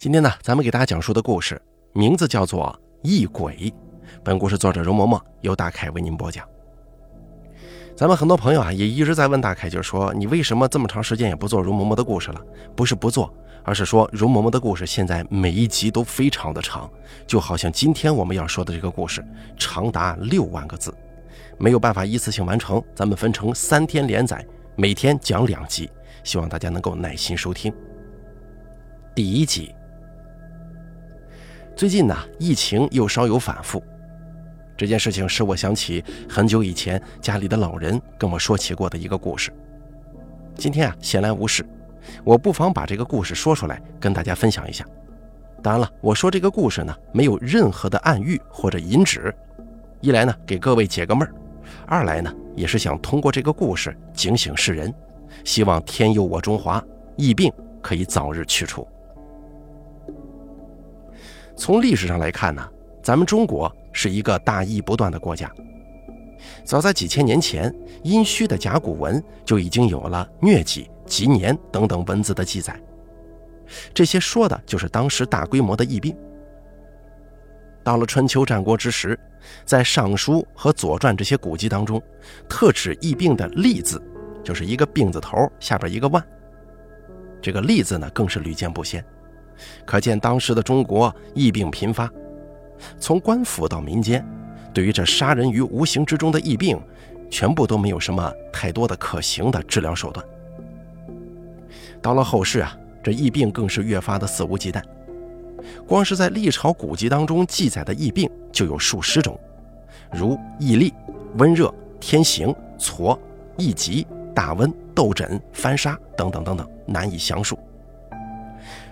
今天呢，咱们给大家讲述的故事名字叫做《异鬼》。本故事作者容嬷嬷由大凯为您播讲。咱们很多朋友啊，也一直在问大凯，就是说你为什么这么长时间也不做容嬷嬷的故事了？不是不做，而是说容嬷嬷的故事现在每一集都非常的长，就好像今天我们要说的这个故事长达六万个字，没有办法一次性完成，咱们分成三天连载，每天讲两集，希望大家能够耐心收听。第一集。最近呢，疫情又稍有反复，这件事情使我想起很久以前家里的老人跟我说起过的一个故事。今天啊，闲来无事，我不妨把这个故事说出来跟大家分享一下。当然了，我说这个故事呢，没有任何的暗喻或者引指，一来呢给各位解个闷儿，二来呢也是想通过这个故事警醒世人，希望天佑我中华，疫病可以早日去除。从历史上来看呢，咱们中国是一个大疫不断的国家。早在几千年前，殷墟的甲骨文就已经有了疟疾、疾年等等文字的记载，这些说的就是当时大规模的疫病。到了春秋战国之时，在《尚书》和《左传》这些古籍当中，特指疫病的“痢”字，就是一个病字头下边一个万，这个“痢”字呢，更是屡见不鲜。可见当时的中国疫病频发，从官府到民间，对于这杀人于无形之中的疫病，全部都没有什么太多的可行的治疗手段。到了后世啊，这疫病更是越发的肆无忌惮。光是在历朝古籍当中记载的疫病就有数十种，如疫痢、温热、天行、痤、疫疾、大瘟、痘疹、翻沙等等等等，难以详述。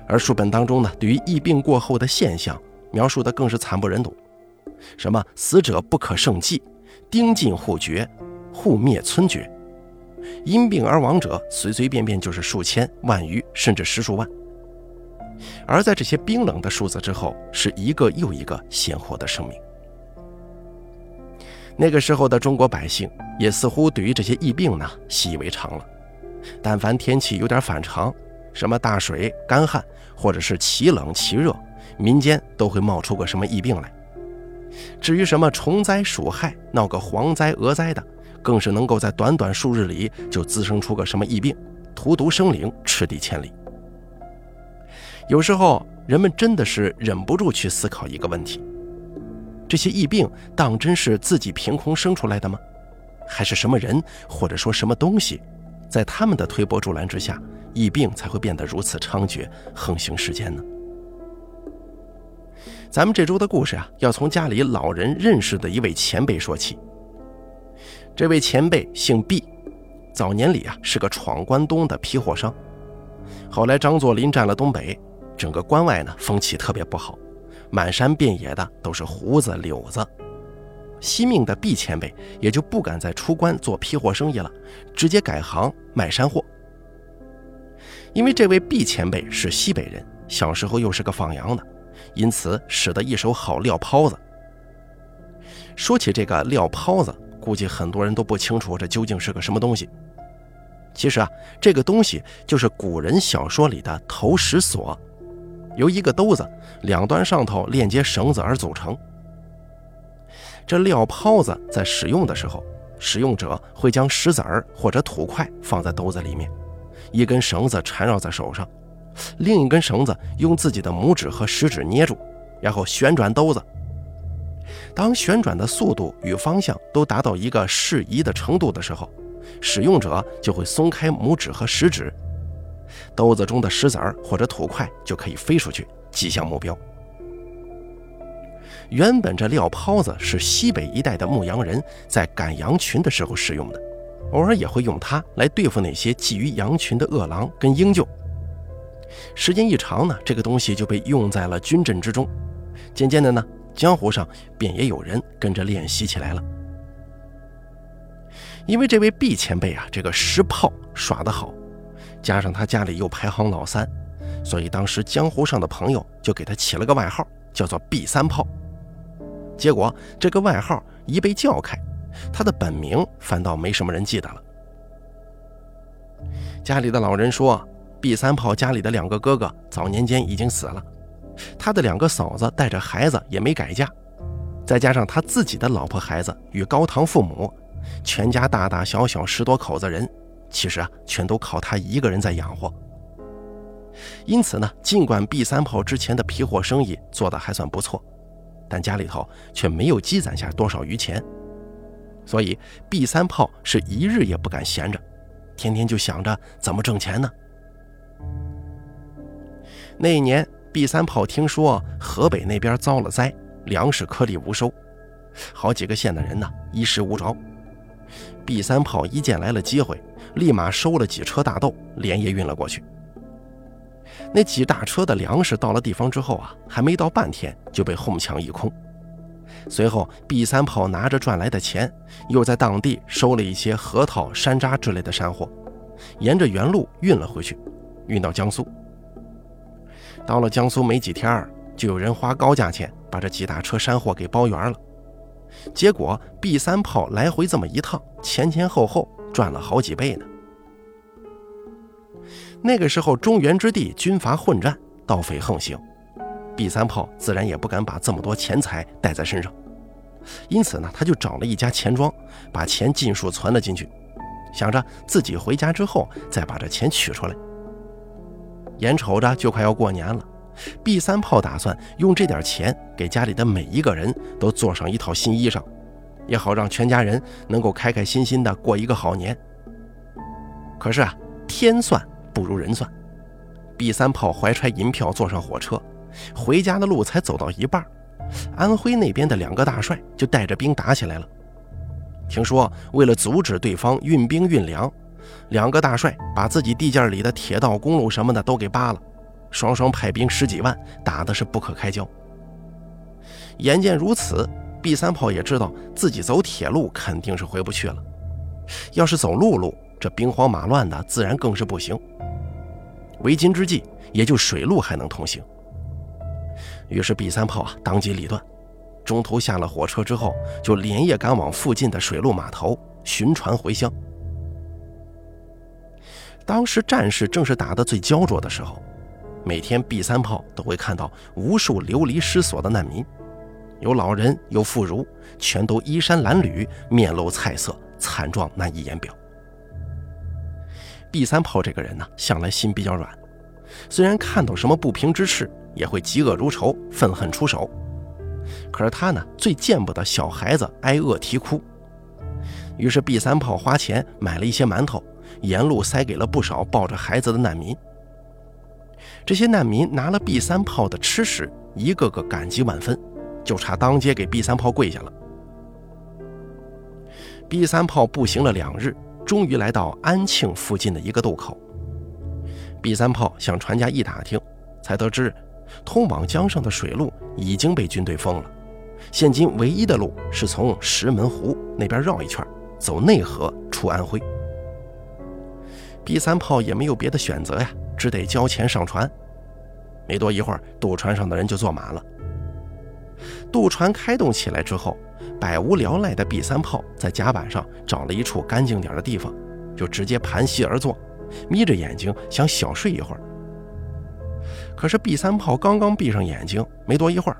而书本当中呢，对于疫病过后的现象描述的更是惨不忍睹，什么死者不可胜计，丁尽户绝，户灭村绝，因病而亡者随随便便就是数千万余，甚至十数万。而在这些冰冷的数字之后，是一个又一个鲜活的生命。那个时候的中国百姓也似乎对于这些疫病呢习以为常了，但凡天气有点反常。什么大水、干旱，或者是奇冷奇热，民间都会冒出个什么疫病来。至于什么虫灾、鼠害，闹个蝗灾、蛾灾的，更是能够在短短数日里就滋生出个什么疫病，荼毒生灵，赤地千里。有时候人们真的是忍不住去思考一个问题：这些疫病当真是自己凭空生出来的吗？还是什么人，或者说什么东西，在他们的推波助澜之下？疫病才会变得如此猖獗，横行世间呢？咱们这周的故事啊，要从家里老人认识的一位前辈说起。这位前辈姓毕，早年里啊是个闯关东的批货商，后来张作霖占了东北，整个关外呢风气特别不好，满山遍野的都是胡子柳子。惜命的毕前辈也就不敢再出关做批货生意了，直接改行卖山货。因为这位毕前辈是西北人，小时候又是个放羊的，因此使得一手好料泡子。说起这个料泡子，估计很多人都不清楚这究竟是个什么东西。其实啊，这个东西就是古人小说里的投石索，由一个兜子两端上头链接绳子而组成。这料泡子在使用的时候，使用者会将石子儿或者土块放在兜子里面。一根绳子缠绕在手上，另一根绳子用自己的拇指和食指捏住，然后旋转兜子。当旋转的速度与方向都达到一个适宜的程度的时候，使用者就会松开拇指和食指，兜子中的石子儿或者土块就可以飞出去，击向目标。原本这料泡子是西北一带的牧羊人在赶羊群的时候使用的。偶尔也会用它来对付那些觊觎羊群的恶狼跟鹰鹫。时间一长呢，这个东西就被用在了军阵之中。渐渐的呢，江湖上便也有人跟着练习起来了。因为这位毕前辈啊，这个石炮耍得好，加上他家里又排行老三，所以当时江湖上的朋友就给他起了个外号，叫做“毕三炮”。结果这个外号一被叫开。他的本名反倒没什么人记得了。家里的老人说，毕三炮家里的两个哥哥早年间已经死了，他的两个嫂子带着孩子也没改嫁，再加上他自己的老婆孩子与高堂父母，全家大大小小十多口子人，其实啊，全都靠他一个人在养活。因此呢，尽管 B 三炮之前的皮货生意做得还算不错，但家里头却没有积攒下多少余钱，所以 B 三炮是一日也不敢闲着，天天就想着怎么挣钱呢。那一年，B 三炮听说河北那边遭了灾，粮食颗粒无收，好几个县的人呢衣食无着。B 三炮一见来了机会，立马收了几车大豆，连夜运了过去。那几大车的粮食到了地方之后啊，还没到半天就被哄抢一空。随后，B 三炮拿着赚来的钱，又在当地收了一些核桃、山楂之类的山货，沿着原路运了回去，运到江苏。到了江苏没几天，就有人花高价钱把这几大车山货给包圆了。结果 B 三炮来回这么一趟，前前后后赚了好几倍呢。那个时候中原之地军阀混战，盗匪横行，B 三炮自然也不敢把这么多钱财带在身上，因此呢，他就找了一家钱庄，把钱尽数存了进去，想着自己回家之后再把这钱取出来。眼瞅着就快要过年了，B 三炮打算用这点钱给家里的每一个人都做上一套新衣裳，也好让全家人能够开开心心的过一个好年。可是啊，天算不如人算，B 三炮怀揣银票坐上火车，回家的路才走到一半，安徽那边的两个大帅就带着兵打起来了。听说为了阻止对方运兵运粮。两个大帅把自己地界里的铁道、公路什么的都给扒了，双双派兵十几万，打的是不可开交。眼见如此，B 三炮也知道自己走铁路肯定是回不去了，要是走陆路，这兵荒马乱的，自然更是不行。为今之计，也就水路还能通行。于是 B 三炮啊，当机立断，中途下了火车之后，就连夜赶往附近的水路码头寻船回乡。当时战事正是打得最焦灼的时候，每天 B 三炮都会看到无数流离失所的难民，有老人，有妇孺，全都衣衫褴褛，面露菜色，惨状难以言表。B 三炮这个人呢，向来心比较软，虽然看到什么不平之事，也会嫉恶如仇，愤恨出手。可是他呢，最见不得小孩子挨饿啼哭，于是 B 三炮花钱买了一些馒头。沿路塞给了不少抱着孩子的难民。这些难民拿了 B 三炮的吃食，一个个感激万分，就差当街给 B 三炮跪下了。B 三炮步行了两日，终于来到安庆附近的一个渡口。B 三炮向船家一打听，才得知通往江上的水路已经被军队封了，现今唯一的路是从石门湖那边绕一圈，走内河出安徽。B 三炮也没有别的选择呀，只得交钱上船。没多一会儿，渡船上的人就坐满了。渡船开动起来之后，百无聊赖的 B 三炮在甲板上找了一处干净点的地方，就直接盘膝而坐，眯着眼睛想小睡一会儿。可是 B 三炮刚刚闭上眼睛，没多一会儿，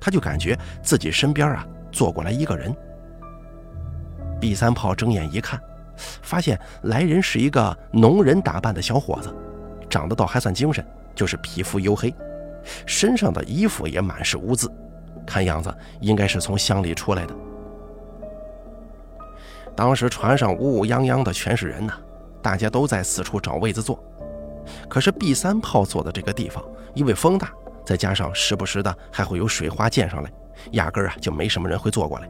他就感觉自己身边啊坐过来一个人。B 三炮睁眼一看。发现来人是一个农人打扮的小伙子，长得倒还算精神，就是皮肤黝黑，身上的衣服也满是污渍，看样子应该是从乡里出来的。当时船上乌乌泱泱的全是人呐，大家都在四处找位子坐，可是 B 三炮坐的这个地方，因为风大，再加上时不时的还会有水花溅上来，压根啊就没什么人会坐过来。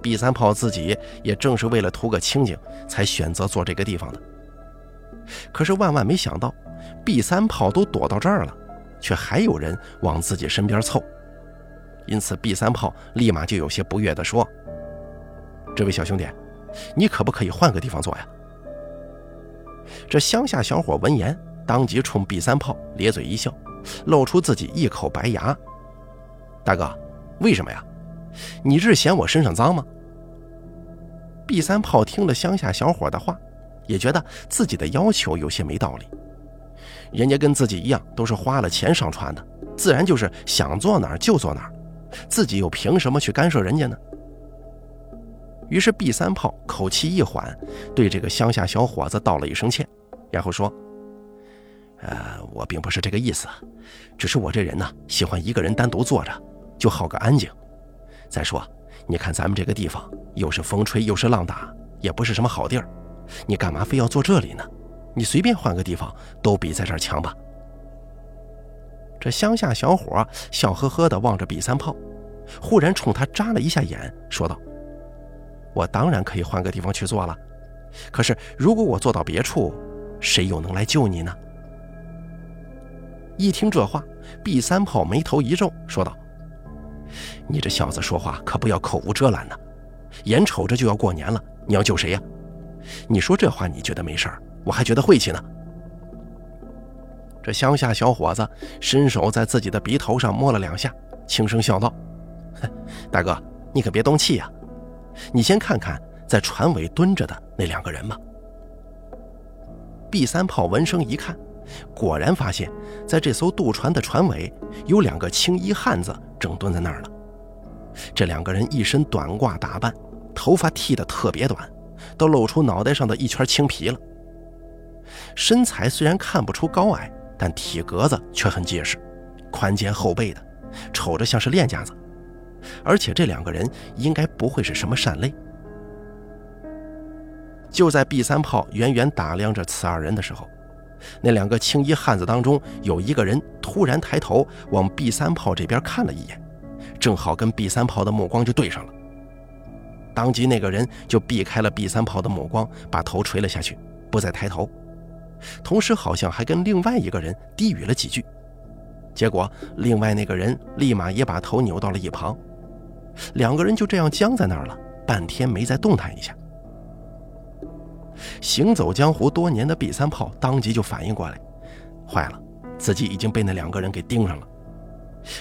B 三炮自己也正是为了图个清静，才选择坐这个地方的。可是万万没想到，B 三炮都躲到这儿了，却还有人往自己身边凑。因此，B 三炮立马就有些不悦地说：“这位小兄弟，你可不可以换个地方坐呀？”这乡下小伙闻言，当即冲 B 三炮咧嘴一笑，露出自己一口白牙：“大哥，为什么呀？你是嫌我身上脏吗？” B 三炮听了乡下小伙的话，也觉得自己的要求有些没道理。人家跟自己一样都是花了钱上船的，自然就是想坐哪儿就坐哪儿，自己又凭什么去干涉人家呢？于是毕三炮口气一缓，对这个乡下小伙子道了一声歉，然后说：“呃，我并不是这个意思，只是我这人呢，喜欢一个人单独坐着，就好个安静。再说，你看咱们这个地方，又是风吹又是浪打，也不是什么好地儿，你干嘛非要坐这里呢？你随便换个地方，都比在这儿强吧。”这乡下小伙笑呵呵地望着毕三炮，忽然冲他眨了一下眼，说道。我当然可以换个地方去做了，可是如果我坐到别处，谁又能来救你呢？一听这话，毕三炮眉头一皱，说道：“你这小子说话可不要口无遮拦呢！眼瞅着就要过年了，你要救谁呀？你说这话你觉得没事儿，我还觉得晦气呢。”这乡下小伙子伸手在自己的鼻头上摸了两下，轻声笑道：“大哥，你可别动气呀。”你先看看在船尾蹲着的那两个人吧。毕三炮闻声一看，果然发现，在这艘渡船的船尾有两个青衣汉子正蹲在那儿呢。这两个人一身短褂打扮，头发剃得特别短，都露出脑袋上的一圈青皮了。身材虽然看不出高矮，但体格子却很结实，宽肩厚背的，瞅着像是练家子。而且这两个人应该不会是什么善类。就在 B 三炮远远打量着此二人的时候，那两个青衣汉子当中有一个人突然抬头往 B 三炮这边看了一眼，正好跟 B 三炮的目光就对上了。当即那个人就避开了 B 三炮的目光，把头垂了下去，不再抬头，同时好像还跟另外一个人低语了几句。结果另外那个人立马也把头扭到了一旁。两个人就这样僵在那儿了，半天没再动弹一下。行走江湖多年的毕三炮当即就反应过来，坏了，自己已经被那两个人给盯上了。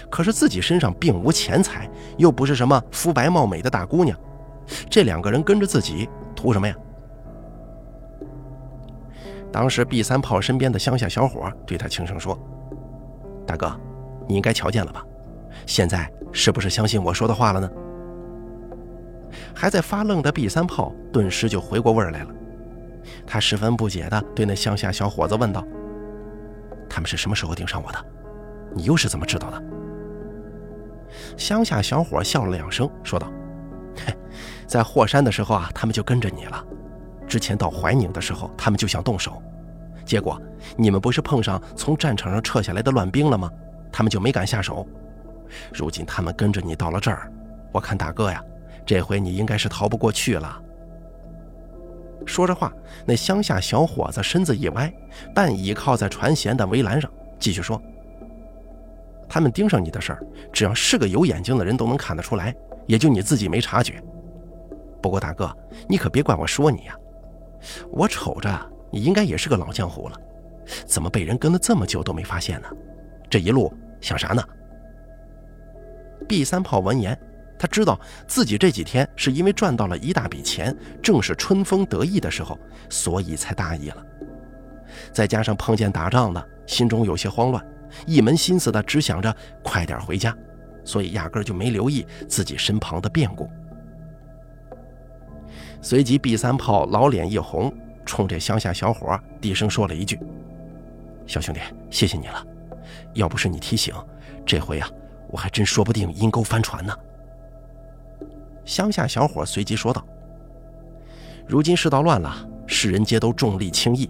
可是自己身上并无钱财，又不是什么肤白貌美的大姑娘，这两个人跟着自己图什么呀？当时 B 三炮身边的乡下小伙对他轻声说：“大哥，你应该瞧见了吧？”现在是不是相信我说的话了呢？还在发愣的 B 三炮顿时就回过味儿来了，他十分不解地对那乡下小伙子问道：“他们是什么时候盯上我的？你又是怎么知道的？”乡下小伙笑了两声，说道：“，在霍山的时候啊，他们就跟着你了；之前到怀宁的时候，他们就想动手，结果你们不是碰上从战场上撤下来的乱兵了吗？他们就没敢下手。”如今他们跟着你到了这儿，我看大哥呀，这回你应该是逃不过去了。说着话，那乡下小伙子身子一歪，半倚靠在船舷的围栏上，继续说：“他们盯上你的事儿，只要是个有眼睛的人都能看得出来，也就你自己没察觉。不过大哥，你可别怪我说你呀，我瞅着你应该也是个老江湖了，怎么被人跟了这么久都没发现呢？这一路想啥呢？”？B 三炮闻言，他知道自己这几天是因为赚到了一大笔钱，正是春风得意的时候，所以才大意了。再加上碰见打仗的，心中有些慌乱，一门心思的只想着快点回家，所以压根就没留意自己身旁的变故。随即，毕三炮老脸一红，冲这乡下小伙低声说了一句：“小兄弟，谢谢你了，要不是你提醒，这回呀。”我还真说不定阴沟翻船呢。乡下小伙随即说道：“如今世道乱了，世人皆都重利轻义。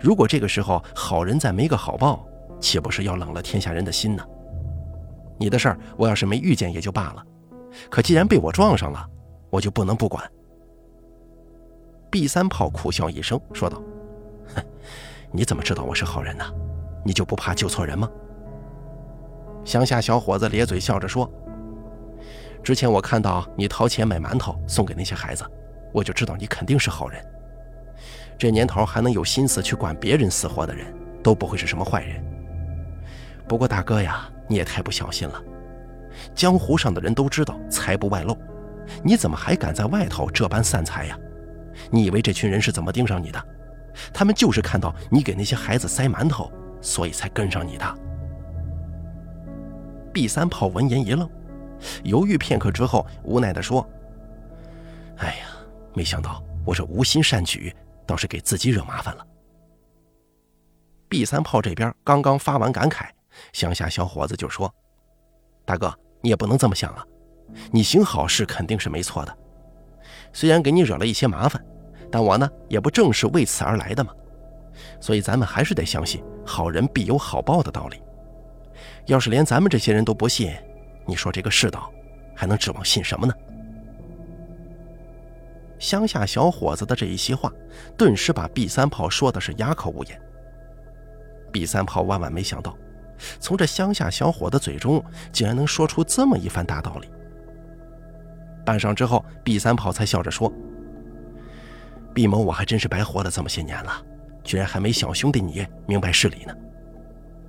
如果这个时候好人再没个好报，岂不是要冷了天下人的心呢？你的事儿我要是没遇见也就罢了，可既然被我撞上了，我就不能不管。”毕三炮苦笑一声说道：“哼，你怎么知道我是好人呢？你就不怕救错人吗？”乡下小伙子咧嘴笑着说：“之前我看到你掏钱买馒头送给那些孩子，我就知道你肯定是好人。这年头还能有心思去管别人死活的人，都不会是什么坏人。不过大哥呀，你也太不小心了。江湖上的人都知道财不外露，你怎么还敢在外头这般散财呀？你以为这群人是怎么盯上你的？他们就是看到你给那些孩子塞馒头，所以才跟上你的。” B 三炮闻言一愣，犹豫片刻之后，无奈地说：“哎呀，没想到我这无心善举，倒是给自己惹麻烦了。” ”B 三炮这边刚刚发完感慨，乡下小伙子就说：“大哥，你也不能这么想啊，你行好事肯定是没错的。虽然给你惹了一些麻烦，但我呢也不正是为此而来的吗？所以咱们还是得相信好人必有好报的道理。要是连咱们这些人都不信，你说这个世道还能指望信什么呢？”乡下小伙子的这一席话，顿时把毕三炮说的是哑口无言。毕三炮万万没想到，从这乡下小伙的嘴中竟然能说出这么一番大道理。半晌之后，毕三炮才笑着说：“毕某，我还真是白活了这么些年了，居然还没小兄弟你明白事理呢。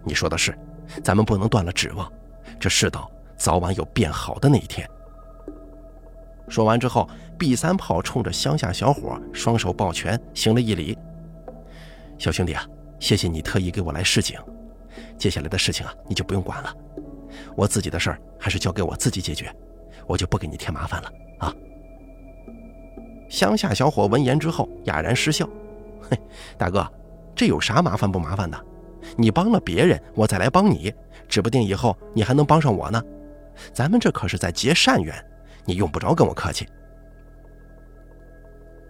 你说的是，咱们不能断了指望，这世道早晚有变好的那一天。”说完之后，毕三炮冲着乡下小伙双手抱拳，行了一礼：“小兄弟啊。”谢谢你特意给我来示警，接下来的事情啊，你就不用管了，我自己的事儿还是交给我自己解决，我就不给你添麻烦了啊。乡下小伙闻言之后哑然失笑，嘿，大哥，这有啥麻烦不麻烦的？你帮了别人，我再来帮你，指不定以后你还能帮上我呢。咱们这可是在结善缘，你用不着跟我客气。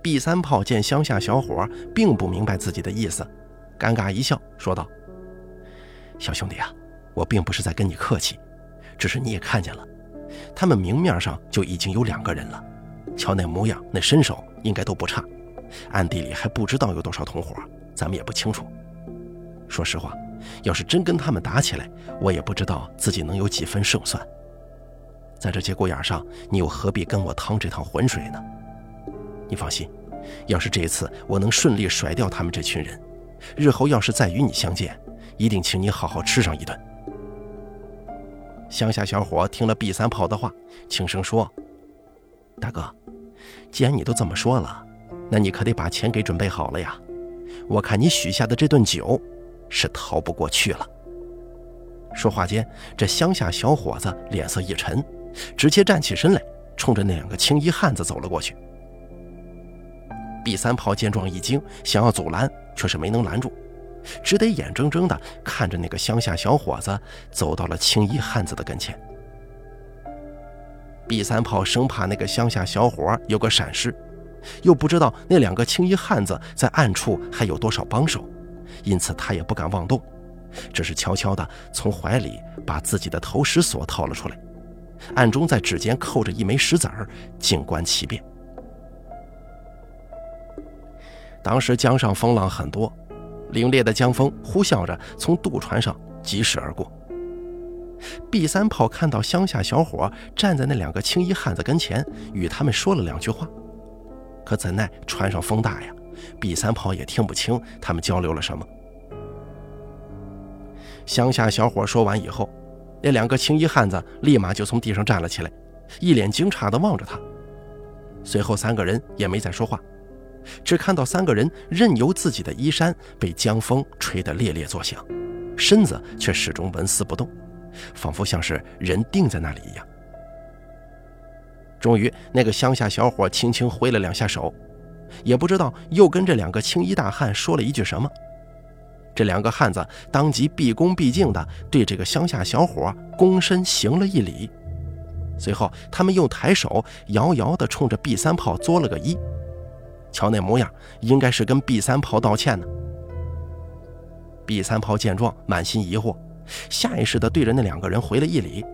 毕三炮见乡下小伙并不明白自己的意思。尴尬一笑，说道：“小兄弟啊，我并不是在跟你客气，只是你也看见了，他们明面上就已经有两个人了，瞧那模样，那身手应该都不差，暗地里还不知道有多少同伙，咱们也不清楚。说实话，要是真跟他们打起来，我也不知道自己能有几分胜算。在这节骨眼上，你又何必跟我趟这趟浑水呢？你放心，要是这一次我能顺利甩掉他们这群人。”日后要是再与你相见，一定请你好好吃上一顿。乡下小伙听了毕三炮的话，轻声说：“大哥，既然你都这么说了，那你可得把钱给准备好了呀。我看你许下的这顿酒，是逃不过去了。”说话间，这乡下小伙子脸色一沉，直接站起身来，冲着那两个青衣汉子走了过去。毕三炮见状一惊，想要阻拦。却是没能拦住，只得眼睁睁地看着那个乡下小伙子走到了青衣汉子的跟前。毕三炮生怕那个乡下小伙有个闪失，又不知道那两个青衣汉子在暗处还有多少帮手，因此他也不敢妄动，只是悄悄地从怀里把自己的投石锁掏了出来，暗中在指尖扣着一枚石子儿，静观其变。当时江上风浪很多，凛冽的江风呼啸着从渡船上疾驶而过。B 三炮看到乡下小伙站在那两个青衣汉子跟前，与他们说了两句话，可怎奈船上风大呀，，B 三炮也听不清他们交流了什么。乡下小伙说完以后，那两个青衣汉子立马就从地上站了起来，一脸惊诧地望着他。随后三个人也没再说话。只看到三个人任由自己的衣衫被江风吹得猎猎作响，身子却始终纹丝不动，仿佛像是人定在那里一样。终于，那个乡下小伙轻轻挥了两下手，也不知道又跟这两个青衣大汉说了一句什么。这两个汉子当即毕恭毕敬地对这个乡下小伙躬身行了一礼，随后他们又抬手遥遥地冲着 B 三炮作了个揖。瞧那模样，应该是跟毕三炮道歉呢。毕三炮见状，满心疑惑，下意识地对着那两个人回了一礼，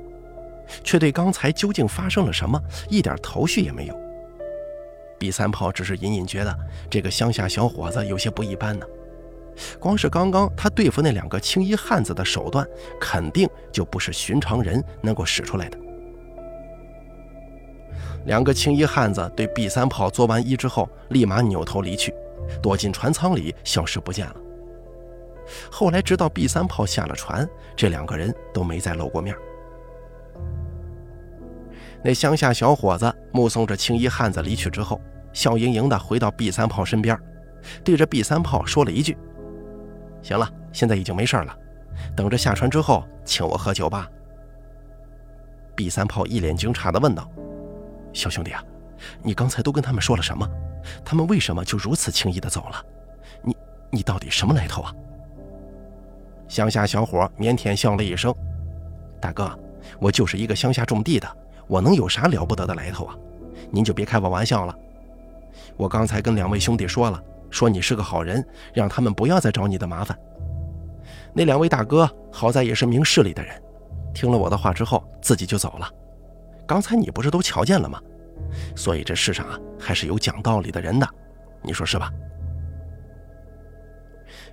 却对刚才究竟发生了什么一点头绪也没有。毕三炮只是隐隐觉得这个乡下小伙子有些不一般呢，光是刚刚他对付那两个青衣汉子的手段，肯定就不是寻常人能够使出来的。两个青衣汉子对 B 三炮作完揖之后，立马扭头离去，躲进船舱里消失不见了。后来直到 B 三炮下了船，这两个人都没再露过面。那乡下小伙子目送着青衣汉子离去之后，笑盈盈地回到 B 三炮身边，对着 B 三炮说了一句：“行了，现在已经没事了，等着下船之后请我喝酒吧。” B 三炮一脸惊诧地问道：“小兄弟啊，你刚才都跟他们说了什么？他们为什么就如此轻易地走了？你你到底什么来头啊？”乡下小伙腼腆笑了一声：“大哥，我就是一个乡下种地的，我能有啥了不得的来头啊？您就别开我玩笑了。我刚才跟两位兄弟说了，说你是个好人，让他们不要再找你的麻烦。那两位大哥好在也是明事理的人。”听了我的话之后，自己就走了。刚才你不是都瞧见了吗？所以这世上啊，还是有讲道理的人的，你说是吧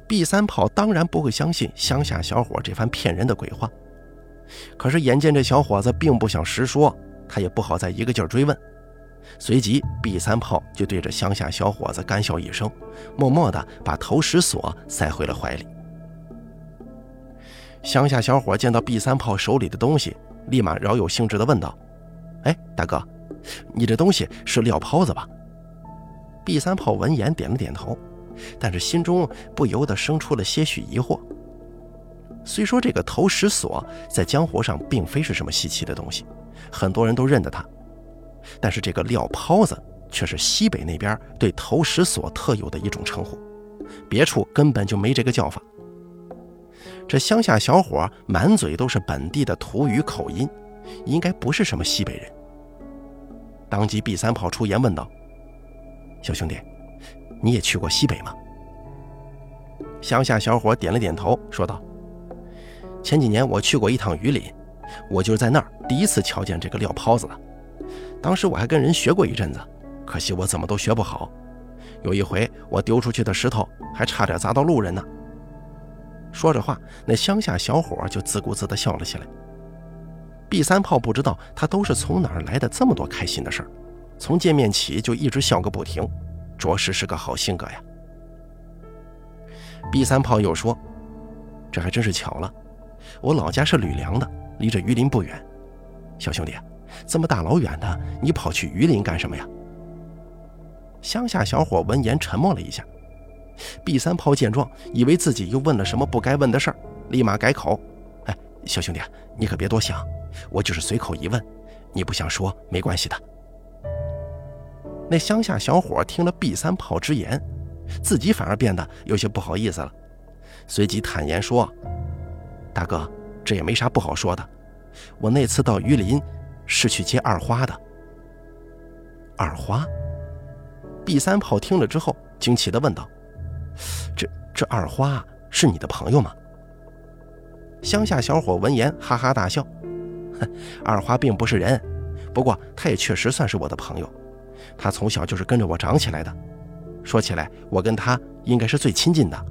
？B 三炮当然不会相信乡下小伙这番骗人的鬼话。可是眼见这小伙子并不想实说，他也不好再一个劲儿追问。随即，B 三炮就对着乡下小伙子干笑一声，默默地把投石锁塞回了怀里。乡下小伙见到 B 三炮手里的东西，立马饶有兴致地问道：“哎，大哥，你这东西是料泡子吧？”B 三炮闻言点了点头，但是心中不由得生出了些许疑惑。虽说这个投石锁在江湖上并非是什么稀奇的东西，很多人都认得它，但是这个料泡子却是西北那边对投石锁特有的一种称呼，别处根本就没这个叫法。这乡下小伙满嘴都是本地的土语口音，应该不是什么西北人。当即 B 三炮出言问道：“小兄弟，你也去过西北吗？”乡下小伙点了点头，说道：“前几年我去过一趟榆林，我就是在那儿第一次瞧见这个撂泡子的。当时我还跟人学过一阵子，可惜我怎么都学不好。有一回我丢出去的石头还差点砸到路人呢。”说着话，那乡下小伙就自顾自地笑了起来。B 三炮不知道他都是从哪儿来的这么多开心的事儿，从见面起就一直笑个不停，着实是个好性格呀。B 三炮又说：“这还真是巧了，我老家是吕梁的，离这榆林不远。小兄弟，这么大老远的，你跑去榆林干什么呀？”乡下小伙闻言沉默了一下。B 三炮见状，以为自己又问了什么不该问的事儿，立马改口：“哎，小兄弟，你可别多想，我就是随口一问，你不想说没关系的。”那乡下小伙听了 B 三炮之言，自己反而变得有些不好意思了，随即坦言说：“大哥，这也没啥不好说的，我那次到榆林是去接二花的。”二花？B 三炮听了之后，惊奇地问道。这这二花是你的朋友吗？乡下小伙闻言哈哈大笑，二花并不是人，不过他也确实算是我的朋友。他从小就是跟着我长起来的，说起来，我跟他应该是最亲近的。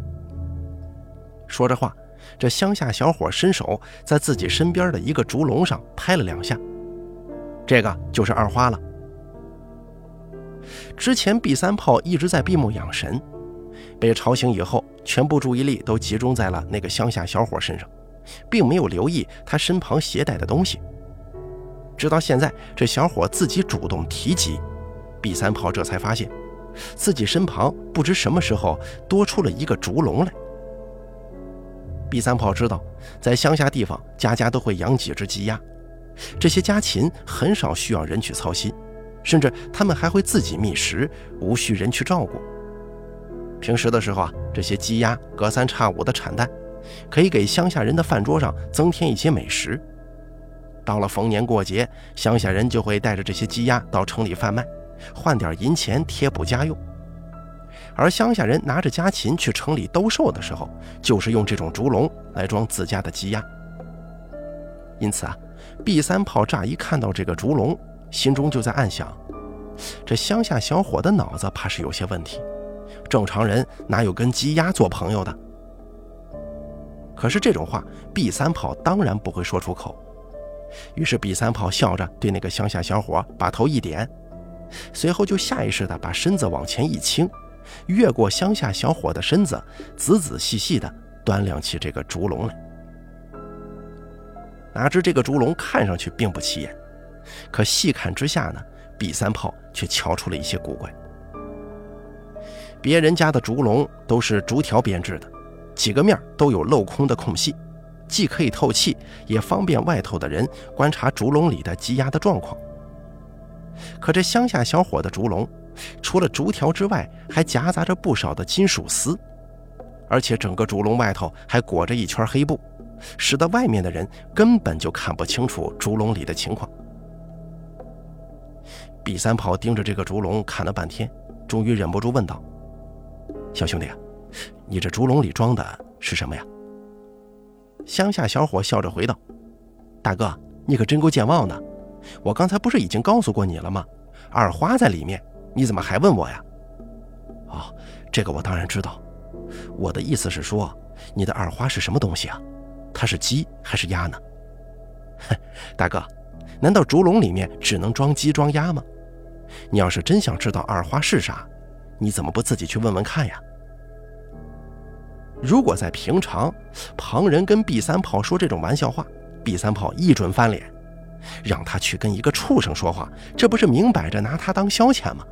说着话，这乡下小伙伸手在自己身边的一个竹笼上拍了两下，这个就是二花了。之前 B 三炮一直在闭目养神。被吵醒以后，全部注意力都集中在了那个乡下小伙身上，并没有留意他身旁携带的东西。直到现在，这小伙自己主动提及，B 三炮这才发现，自己身旁不知什么时候多出了一个竹笼来。B 三炮知道，在乡下地方，家家都会养几只鸡鸭，这些家禽很少需要人去操心，甚至他们还会自己觅食，无需人去照顾。平时的时候啊，这些鸡鸭隔三差五的产蛋，可以给乡下人的饭桌上增添一些美食。到了逢年过节，乡下人就会带着这些鸡鸭到城里贩卖，换点银钱贴补家用。而乡下人拿着家禽去城里兜售的时候，就是用这种竹笼来装自家的鸡鸭。因此啊，B 三炮乍一看到这个竹笼，心中就在暗想：这乡下小伙的脑子怕是有些问题。正常人哪有跟鸡鸭做朋友的？可是这种话，B 三炮当然不会说出口。于是 B 三炮笑着对那个乡下小伙把头一点，随后就下意识地把身子往前一倾，越过乡下小伙的身子，仔仔细细地端量起这个竹笼来。哪知这个竹笼看上去并不起眼，可细看之下呢，B 三炮却瞧出了一些古怪。别人家的竹笼都是竹条编制的，几个面都有镂空的空隙，既可以透气，也方便外头的人观察竹笼里的积压的状况。可这乡下小伙的竹笼，除了竹条之外，还夹杂着不少的金属丝，而且整个竹笼外头还裹着一圈黑布，使得外面的人根本就看不清楚竹笼里的情况。毕三炮盯着这个竹笼看了半天，终于忍不住问道：“小兄弟啊，你这竹笼里装的是什么呀？”乡下小伙笑着回道：“大哥，你可真够健忘的。”我刚才不是已经告诉过你了吗？二花在里面，你怎么还问我呀？哦，这个我当然知道。我的意思是说，你的二花是什么东西啊？它是鸡还是鸭呢？哼，大哥，难道竹笼里面只能装鸡装鸭吗？你要是真想知道二花是啥，你怎么不自己去问问看呀？如果在平常，旁人跟 B 三炮说这种玩笑话，B 三炮一准翻脸。让他去跟一个畜生说话，这不是明摆着拿他当消遣吗？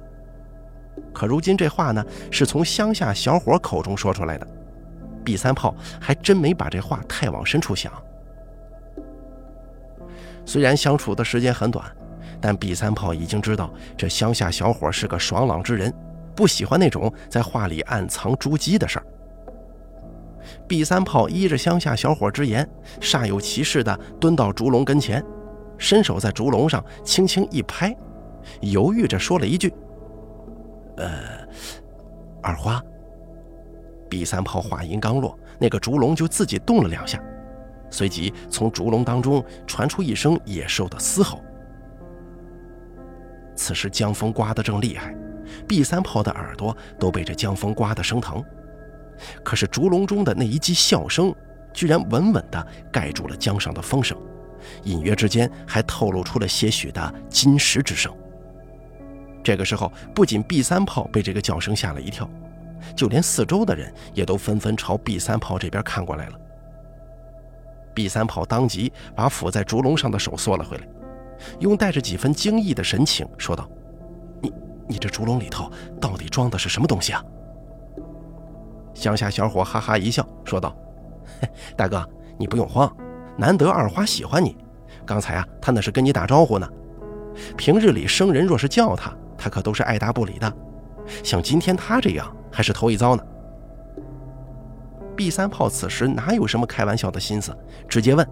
可如今这话呢，是从乡下小伙口中说出来的。毕三炮还真没把这话太往深处想。虽然相处的时间很短，但毕三炮已经知道这乡下小伙是个爽朗之人，不喜欢那种在话里暗藏珠玑的事儿。毕三炮依着乡下小伙之言，煞有其事地蹲到竹笼跟前。伸手在竹笼上轻轻一拍，犹豫着说了一句：“呃，二花。”毕三炮话音刚落，那个竹笼就自己动了两下，随即从竹笼当中传出一声野兽的嘶吼。此时江风刮得正厉害，毕三炮的耳朵都被这江风刮得生疼。可是竹笼中的那一记笑声，居然稳稳地盖住了江上的风声。隐约之间还透露出了些许的金石之声。这个时候，不仅 B 三炮被这个叫声吓了一跳，就连四周的人也都纷纷朝 B 三炮这边看过来了。B 三炮当即把抚在竹笼上的手缩了回来，用带着几分惊异的神情说道：“你你这竹笼里头到底装的是什么东西啊？”乡下小伙哈哈一笑，说道：“大哥，你不用慌。”难得二花喜欢你，刚才啊，他那是跟你打招呼呢。平日里生人若是叫他，他可都是爱答不理的。像今天他这样，还是头一遭呢。”B 三炮此时哪有什么开玩笑的心思，直接问：“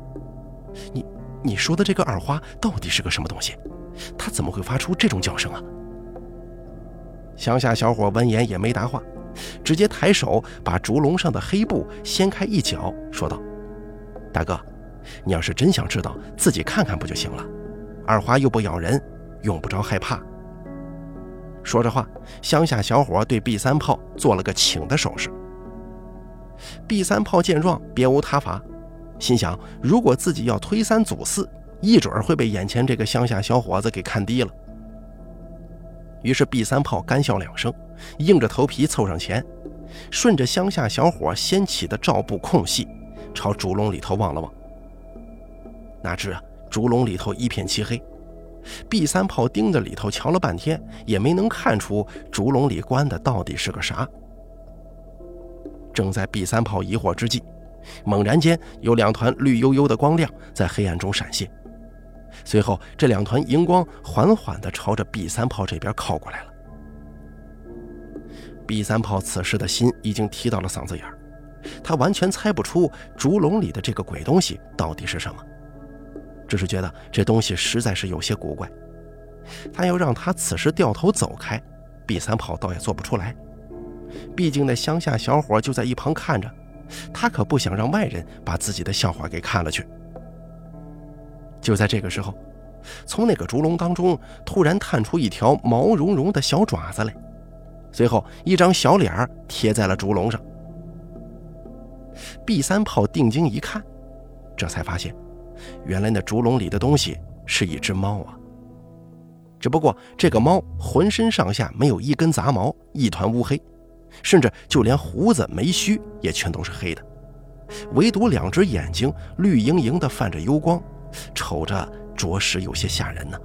你你说的这个二花到底是个什么东西？他怎么会发出这种叫声啊？”乡下小伙闻言也没答话，直接抬手把竹笼上的黑布掀开一角，说道：“大哥。”你要是真想知道，自己看看不就行了？二花又不咬人，用不着害怕。说着话，乡下小伙对 B 三炮做了个请的手势。B 三炮见状，别无他法，心想：如果自己要推三阻四，一准会被眼前这个乡下小伙子给看低了。于是 B 三炮干笑两声，硬着头皮凑上前，顺着乡下小伙掀起的罩布空隙，朝竹笼里头望了望。哪知啊，竹笼里头一片漆黑。毕三炮盯着里头瞧了半天，也没能看出竹笼里关的到底是个啥。正在毕三炮疑惑之际，猛然间有两团绿油油的光亮在黑暗中闪现，随后这两团荧光缓缓地朝着毕三炮这边靠过来了。毕三炮此时的心已经提到了嗓子眼儿，他完全猜不出竹笼里的这个鬼东西到底是什么。只是觉得这东西实在是有些古怪，他要让他此时掉头走开，毕三炮倒也做不出来。毕竟那乡下小伙就在一旁看着，他可不想让外人把自己的笑话给看了去。就在这个时候，从那个竹笼当中突然探出一条毛茸茸的小爪子来，随后一张小脸贴在了竹笼上。B 三炮定睛一看，这才发现。原来那竹笼里的东西是一只猫啊！只不过这个猫浑身上下没有一根杂毛，一团乌黑，甚至就连胡子眉须也全都是黑的，唯独两只眼睛绿莹莹的泛着幽光，瞅着着实有些吓人呢。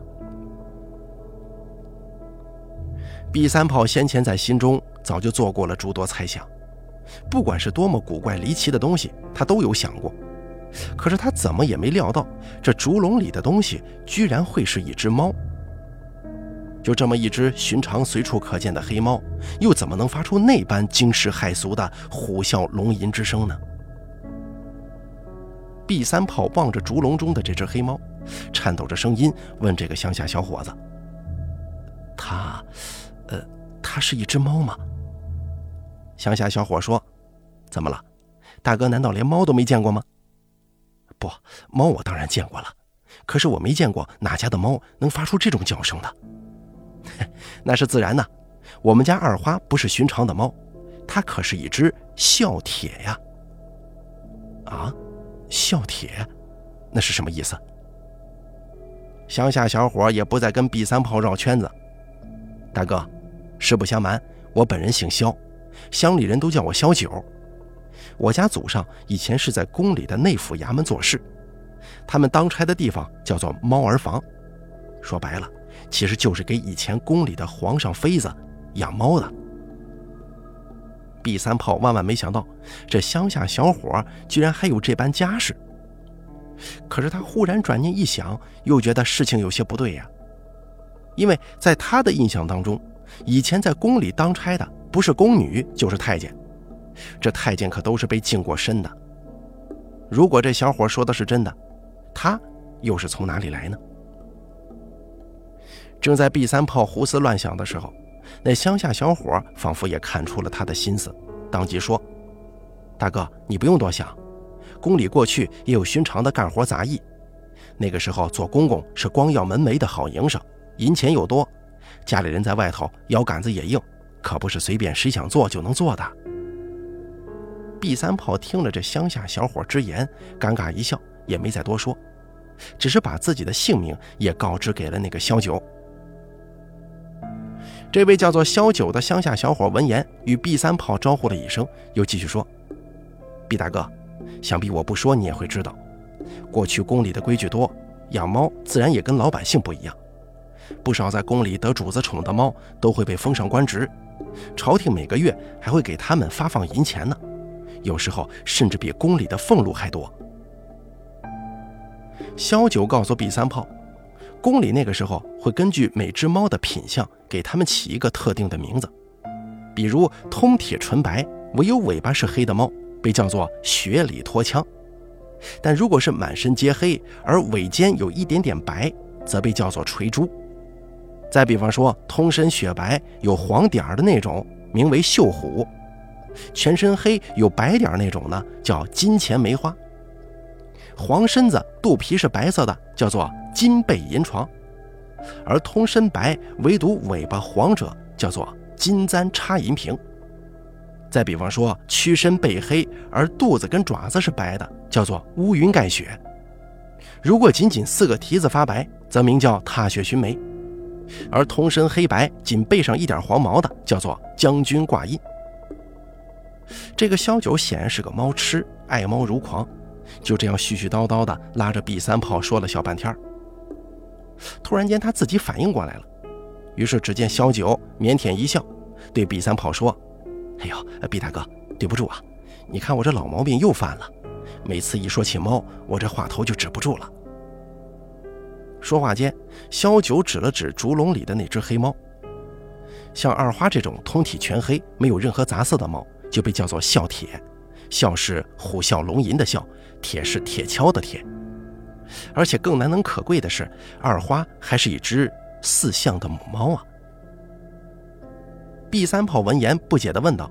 毕三炮先前在心中早就做过了诸多猜想，不管是多么古怪离奇的东西，他都有想过。可是他怎么也没料到，这竹笼里的东西居然会是一只猫。就这么一只寻常随处可见的黑猫，又怎么能发出那般惊世骇俗的虎啸龙吟之声呢？B 三炮望着竹笼中的这只黑猫，颤抖着声音问这个乡下小伙子：“它，它是一只猫吗？”乡下小伙说：“怎么了？大哥难道连猫都没见过吗？”“不，猫我当然见过了，可是我没见过哪家的猫能发出这种叫声的。”那是自然的，我们家二花不是寻常的猫，它可是一只哮铁呀！啊，哮铁，那是什么意思？乡下小伙也不再跟 B 三炮绕圈子。大哥，实不相瞒，我本人姓肖，乡里人都叫我肖九。我家祖上以前是在宫里的内府衙门做事，他们当差的地方叫做猫儿房，说白了。其实就是给以前宫里的皇上妃子养猫的。毕三炮万万没想到，这乡下小伙居然还有这般家世。可是他忽然转念一想，又觉得事情有些不对呀。因为在他的印象当中，以前在宫里当差的不是宫女就是太监，这太监可都是被净过身的。如果这小伙说的是真的，他又是从哪里来呢？正在 B 三炮胡思乱想的时候，那乡下小伙仿佛也看出了他的心思，当即说：“大哥，你不用多想，宫里过去也有寻常的干活杂役，那个时候做公公是光耀门楣的好营生，银钱又多，家里人在外头腰杆子也硬，可不是随便谁想做就能做的。”B 三炮听了这乡下小伙之言，尴尬一笑，也没再多说，只是把自己的姓名也告知给了那个萧九。这位叫做萧九的乡下小伙闻言，与 B 三炮招呼了一声，又继续说毕大哥，想必我不说你也会知道，过去宫里的规矩多，养猫自然也跟老百姓不一样。不少在宫里得主子宠的猫都会被封上官职，朝廷每个月还会给他们发放银钱呢，有时候甚至比宫里的俸禄还多。”萧九告诉毕三炮。宫里那个时候会根据每只猫的品相给它们起一个特定的名字，比如通体纯白，唯有尾巴是黑的猫被叫做雪里脱枪；但如果是满身皆黑而尾尖有一点点白，则被叫做垂珠。再比方说，通身雪白有黄点儿的那种，名为绣虎；全身黑有白点儿那种呢，叫金钱梅花；黄身子肚皮是白色的，叫做。金背银床，而通身白，唯独尾巴黄者，叫做金簪插银瓶。再比方说，躯身背黑，而肚子跟爪子是白的，叫做乌云盖雪。如果仅仅四个蹄子发白，则名叫踏雪寻梅。而通身黑白，仅背上一点黄毛的，叫做将军挂印。这个萧九显然是个猫痴，爱猫如狂，就这样絮絮叨叨的拉着 B 三炮说了小半天。突然间，他自己反应过来了，于是只见萧九腼腆一笑，对 B 三炮说：“哎呦，B 大哥，对不住啊！你看我这老毛病又犯了，每次一说起猫，我这话头就止不住了。”说话间，萧九指了指竹笼里的那只黑猫，像二花这种通体全黑、没有任何杂色的猫，就被叫做笑铁。笑是虎啸龙吟的啸，铁是铁锹的铁。而且更难能可贵的是，二花还是一只四象的母猫啊！B 三炮闻言不解地问道：“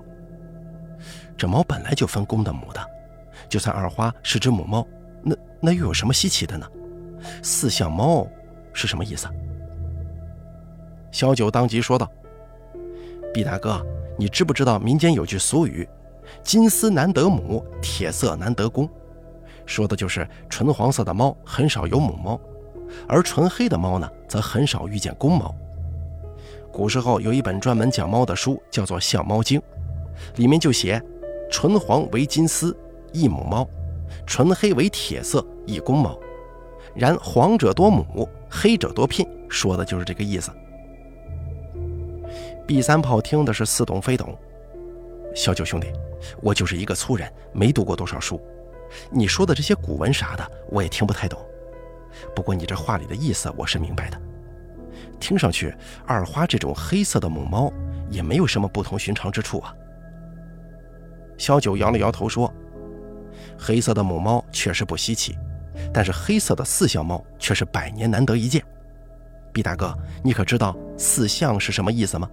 这猫本来就分公的母的，就算二花是只母猫，那那又有什么稀奇的呢？四象猫是什么意思？”小九当即说道毕大哥，你知不知道民间有句俗语，金丝难得母，铁色难得公？”说的就是纯黄色的猫很少有母猫，而纯黑的猫呢，则很少遇见公猫。古时候有一本专门讲猫的书，叫做《相猫经》，里面就写：纯黄为金丝，一母猫；纯黑为铁色，一公猫。然黄者多母，黑者多聘，说的就是这个意思。B 三炮听的是似懂非懂。小九兄弟，我就是一个粗人，没读过多少书。你说的这些古文啥的，我也听不太懂。不过你这话里的意思我是明白的。听上去，二花这种黑色的母猫也没有什么不同寻常之处啊。小九摇了摇头说：“黑色的母猫确实不稀奇，但是黑色的四象猫却是百年难得一见。毕大哥，你可知道四象是什么意思吗？”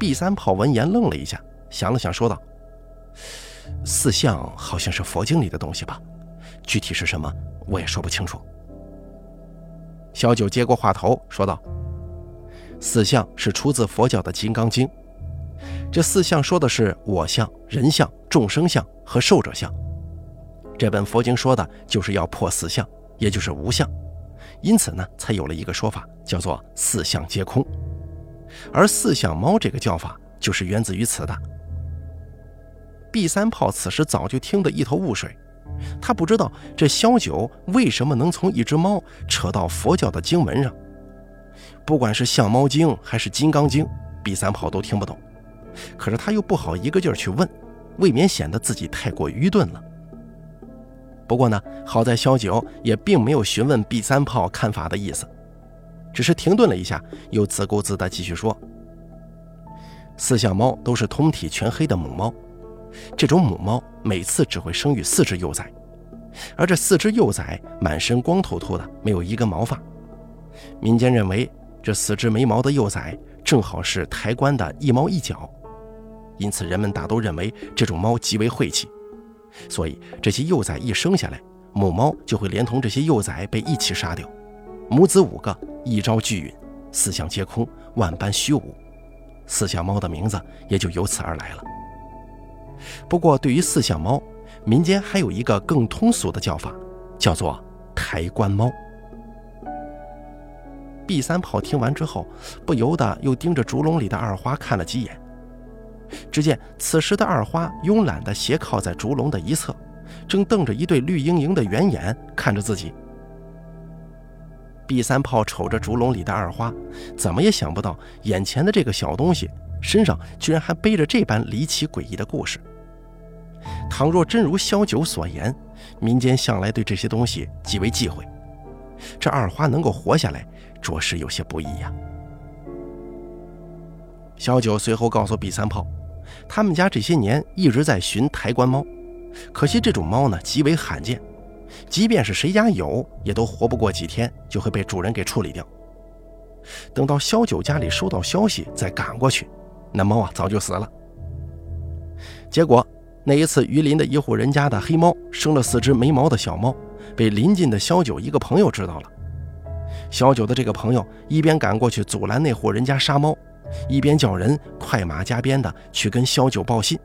毕三炮闻言愣了一下，想了想，说道：“四象好像是佛经里的东西吧？具体是什么，我也说不清楚。”小九接过话头说道：“四象是出自佛教的《金刚经》，这四象说的是我相、人相、众生相和寿者相。这本佛经说的就是要破四象，也就是无相，因此呢，才有了一个说法，叫做四象皆空。”而四象猫这个叫法就是源自于此的。毕三炮此时早就听得一头雾水，他不知道这萧九为什么能从一只猫扯到佛教的经文上。不管是《相猫经》还是《金刚经》，毕三炮都听不懂。可是他又不好一个劲儿去问，未免显得自己太过愚钝了。不过呢，好在萧九也并没有询问 B 三炮看法的意思。只是停顿了一下，又自顾自地继续说：“四象猫都是通体全黑的母猫，这种母猫每次只会生育四只幼崽，而这四只幼崽满身光秃秃的，没有一根毛发。民间认为这四只没毛的幼崽正好是抬棺的一猫一角，因此人们大都认为这种猫极为晦气，所以这些幼崽一生下来，母猫就会连同这些幼崽被一起杀掉。”母子五个，一朝俱陨，四象皆空，万般虚无，四象猫的名字也就由此而来了。不过，对于四象猫，民间还有一个更通俗的叫法，叫做抬棺猫。毕三炮听完之后，不由得又盯着竹笼里的二花看了几眼。只见此时的二花慵懒地斜靠在竹笼的一侧，正瞪着一对绿莹莹的圆眼看着自己。毕三炮瞅着竹笼里的二花，怎么也想不到眼前的这个小东西身上居然还背着这般离奇诡异的故事。倘若真如萧九所言，民间向来对这些东西极为忌讳，这二花能够活下来，着实有些不易呀。萧九随后告诉毕三炮，他们家这些年一直在寻抬棺猫，可惜这种猫呢极为罕见。即便是谁家有，也都活不过几天，就会被主人给处理掉。等到萧九家里收到消息，再赶过去，那猫啊早就死了。结果那一次，榆林的一户人家的黑猫生了四只没毛的小猫，被邻近的萧九一个朋友知道了。萧九的这个朋友一边赶过去阻拦那户人家杀猫，一边叫人快马加鞭的去跟萧九报信。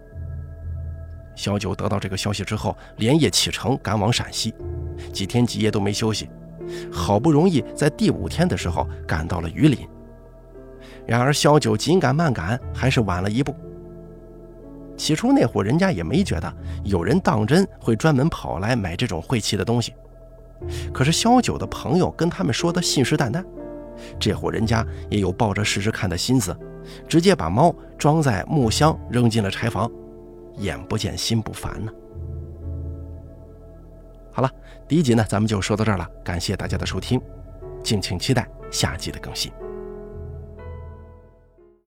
萧九得到这个消息之后，连夜启程赶往陕西，几天几夜都没休息，好不容易在第五天的时候赶到了榆林。然而，萧九紧赶慢赶，还是晚了一步。起初，那户人家也没觉得有人当真会专门跑来买这种晦气的东西。可是，萧九的朋友跟他们说的信誓旦旦，这户人家也有抱着试试看的心思，直接把猫装在木箱扔进了柴房。眼不见心不烦呢。好了，第一集呢，咱们就说到这儿了。感谢大家的收听，敬请期待下集的更新。